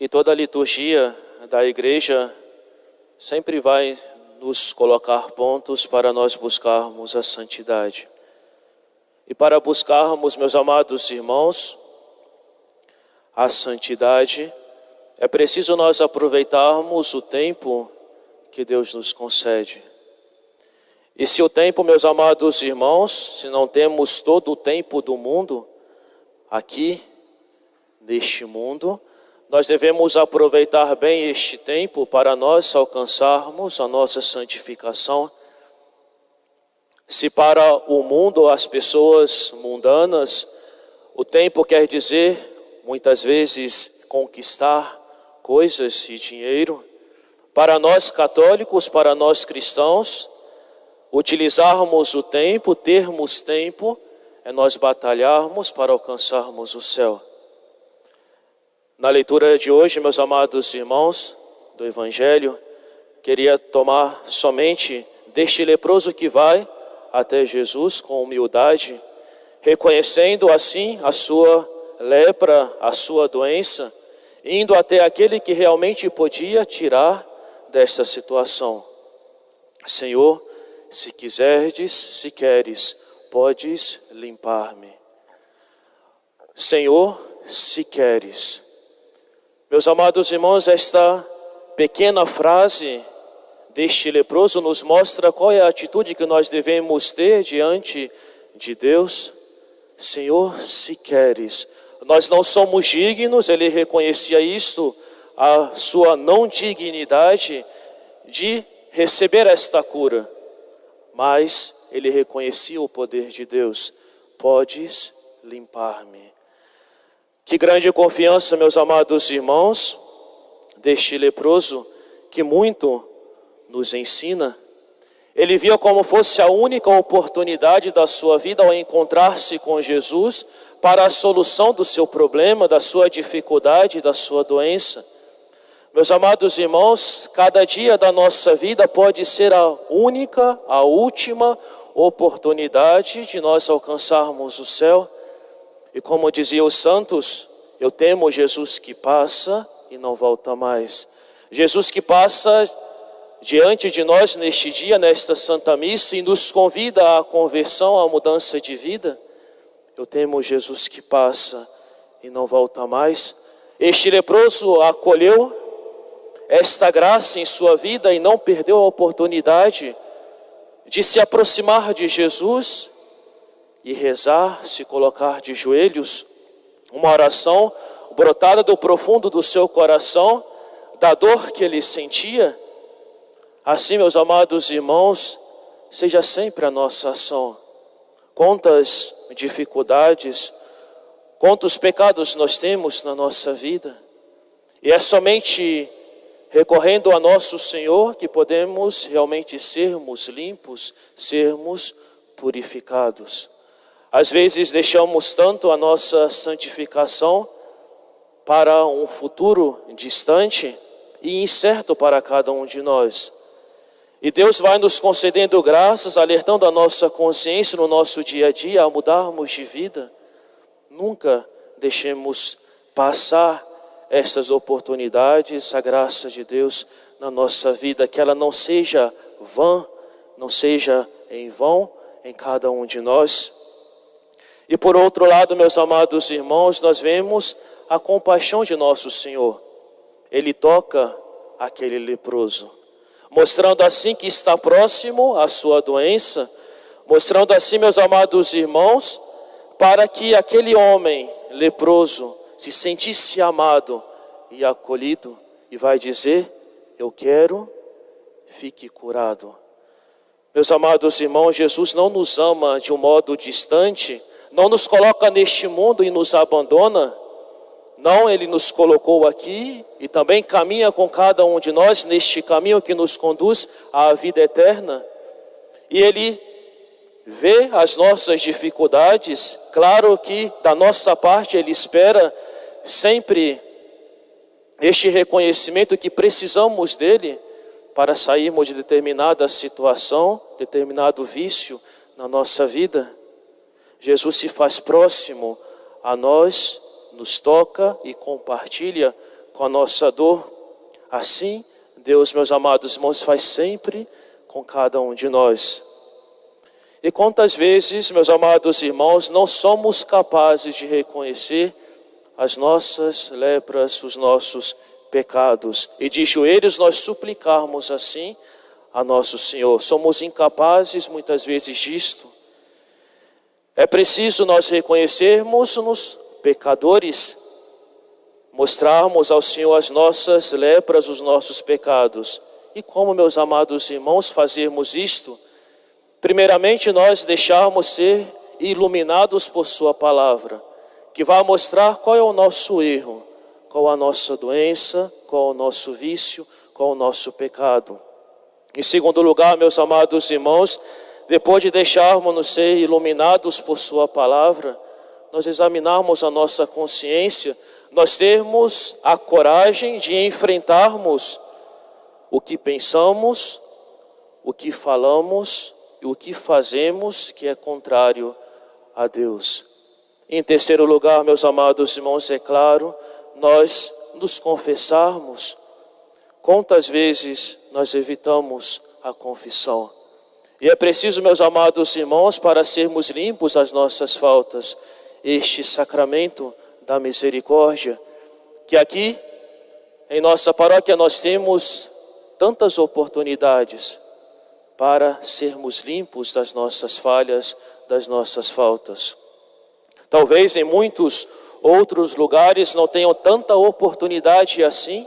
E toda a liturgia da igreja sempre vai nos colocar pontos para nós buscarmos a santidade. E para buscarmos, meus amados irmãos, a santidade, é preciso nós aproveitarmos o tempo que Deus nos concede. E se o tempo, meus amados irmãos, se não temos todo o tempo do mundo aqui, neste mundo, nós devemos aproveitar bem este tempo para nós alcançarmos a nossa santificação. Se para o mundo, as pessoas mundanas, o tempo quer dizer, muitas vezes, conquistar coisas e dinheiro, para nós católicos, para nós cristãos, utilizarmos o tempo, termos tempo, é nós batalharmos para alcançarmos o céu. Na leitura de hoje, meus amados irmãos do Evangelho, queria tomar somente deste leproso que vai até Jesus com humildade, reconhecendo assim a sua lepra, a sua doença, indo até aquele que realmente podia tirar desta situação. Senhor, se quiserdes, se queres, podes limpar-me. Senhor, se queres, meus amados irmãos, esta pequena frase deste leproso nos mostra qual é a atitude que nós devemos ter diante de Deus. Senhor, se queres, nós não somos dignos, ele reconhecia isto, a sua não dignidade de receber esta cura, mas ele reconhecia o poder de Deus. Podes limpar-me. Que grande confiança, meus amados irmãos, deste leproso que muito nos ensina. Ele via como fosse a única oportunidade da sua vida ao encontrar-se com Jesus para a solução do seu problema, da sua dificuldade, da sua doença. Meus amados irmãos, cada dia da nossa vida pode ser a única, a última oportunidade de nós alcançarmos o céu. E como dizia os santos, eu temo Jesus que passa e não volta mais. Jesus que passa diante de nós neste dia, nesta Santa Missa, e nos convida à conversão, à mudança de vida. Eu temo Jesus que passa e não volta mais. Este leproso acolheu esta graça em sua vida e não perdeu a oportunidade de se aproximar de Jesus e rezar, se colocar de joelhos, uma oração brotada do profundo do seu coração, da dor que ele sentia. Assim, meus amados irmãos, seja sempre a nossa ação. Quantas dificuldades, quantos pecados nós temos na nossa vida. E é somente recorrendo a nosso Senhor que podemos realmente sermos limpos, sermos purificados. Às vezes deixamos tanto a nossa santificação para um futuro distante e incerto para cada um de nós. E Deus vai nos concedendo graças, alertando a nossa consciência no nosso dia a dia a mudarmos de vida. Nunca deixemos passar estas oportunidades, a graça de Deus na nossa vida, que ela não seja vã, não seja em vão em cada um de nós. E por outro lado, meus amados irmãos, nós vemos a compaixão de nosso Senhor. Ele toca aquele leproso, mostrando assim que está próximo à sua doença, mostrando assim, meus amados irmãos, para que aquele homem leproso se sentisse amado e acolhido e vai dizer: Eu quero, fique curado. Meus amados irmãos, Jesus não nos ama de um modo distante, não nos coloca neste mundo e nos abandona. Não, Ele nos colocou aqui e também caminha com cada um de nós neste caminho que nos conduz à vida eterna. E Ele vê as nossas dificuldades, claro que da nossa parte Ele espera sempre este reconhecimento que precisamos dele para sairmos de determinada situação, determinado vício na nossa vida. Jesus se faz próximo a nós, nos toca e compartilha com a nossa dor, assim Deus, meus amados irmãos, faz sempre com cada um de nós. E quantas vezes, meus amados irmãos, não somos capazes de reconhecer as nossas lepras, os nossos pecados, e de joelhos nós suplicarmos assim a nosso Senhor. Somos incapazes muitas vezes disto. É preciso nós reconhecermos-nos pecadores, mostrarmos ao Senhor as nossas lepras, os nossos pecados. E como, meus amados irmãos, fazermos isto? Primeiramente, nós deixarmos ser iluminados por Sua palavra, que vai mostrar qual é o nosso erro, qual a nossa doença, qual o nosso vício, qual o nosso pecado. Em segundo lugar, meus amados irmãos, depois de deixarmos-nos ser iluminados por Sua palavra, nós examinarmos a nossa consciência, nós termos a coragem de enfrentarmos o que pensamos, o que falamos e o que fazemos que é contrário a Deus. Em terceiro lugar, meus amados irmãos, é claro, nós nos confessarmos. Quantas vezes nós evitamos a confissão? E é preciso, meus amados irmãos, para sermos limpos das nossas faltas, este sacramento da misericórdia, que aqui em nossa paróquia nós temos tantas oportunidades para sermos limpos das nossas falhas, das nossas faltas. Talvez em muitos outros lugares não tenham tanta oportunidade assim.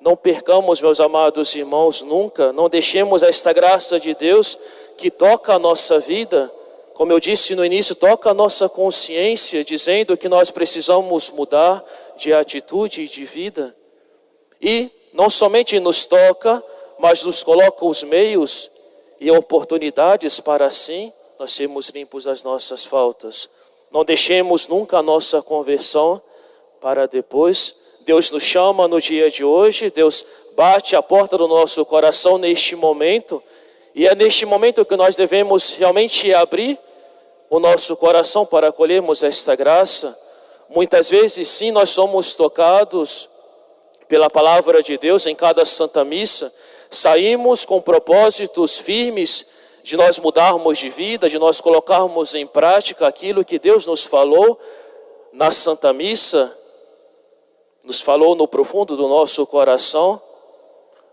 Não percamos, meus amados irmãos, nunca, não deixemos esta graça de Deus que toca a nossa vida, como eu disse no início, toca a nossa consciência, dizendo que nós precisamos mudar de atitude e de vida. E não somente nos toca, mas nos coloca os meios e oportunidades para assim nós sermos limpos das nossas faltas. Não deixemos nunca a nossa conversão para depois. Deus nos chama no dia de hoje, Deus bate a porta do nosso coração neste momento, e é neste momento que nós devemos realmente abrir o nosso coração para acolhermos esta graça. Muitas vezes, sim, nós somos tocados pela palavra de Deus em cada Santa Missa, saímos com propósitos firmes de nós mudarmos de vida, de nós colocarmos em prática aquilo que Deus nos falou na Santa Missa, nos falou no profundo do nosso coração,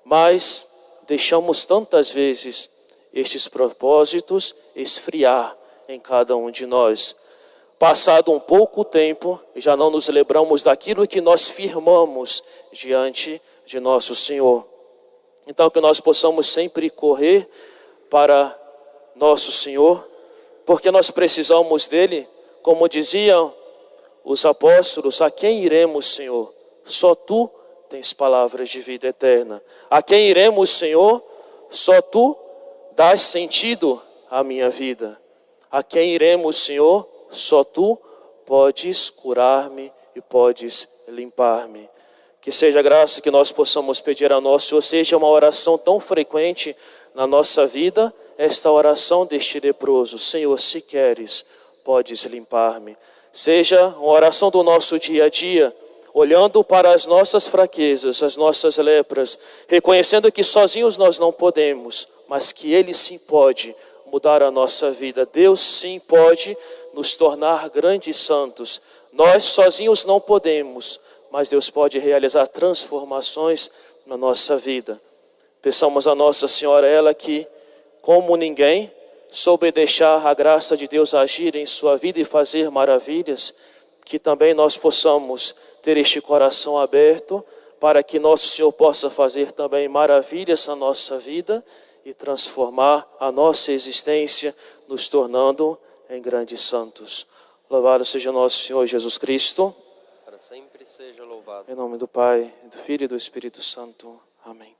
mas deixamos tantas vezes estes propósitos esfriar em cada um de nós. Passado um pouco tempo, já não nos lembramos daquilo que nós firmamos diante de nosso Senhor. Então, que nós possamos sempre correr para nosso Senhor, porque nós precisamos dele, como diziam os apóstolos: a quem iremos, Senhor? Só tu tens palavras de vida eterna. A quem iremos, Senhor? Só tu dás sentido à minha vida. A quem iremos, Senhor? Só tu podes curar-me e podes limpar-me. Que seja graça que nós possamos pedir a nós, ou seja uma oração tão frequente na nossa vida, esta oração deste leproso: Senhor, se queres, podes limpar-me. Seja uma oração do nosso dia a dia, olhando para as nossas fraquezas, as nossas lepras, reconhecendo que sozinhos nós não podemos, mas que Ele sim pode mudar a nossa vida. Deus sim pode nos tornar grandes santos. Nós sozinhos não podemos, mas Deus pode realizar transformações na nossa vida. Peçamos a Nossa Senhora, ela que, como ninguém, soube deixar a graça de Deus agir em sua vida e fazer maravilhas, que também nós possamos ter este coração aberto para que nosso Senhor possa fazer também maravilhas na nossa vida e transformar a nossa existência, nos tornando em grandes santos. Louvado seja nosso Senhor Jesus Cristo para sempre seja louvado. Em nome do Pai, do Filho e do Espírito Santo. Amém.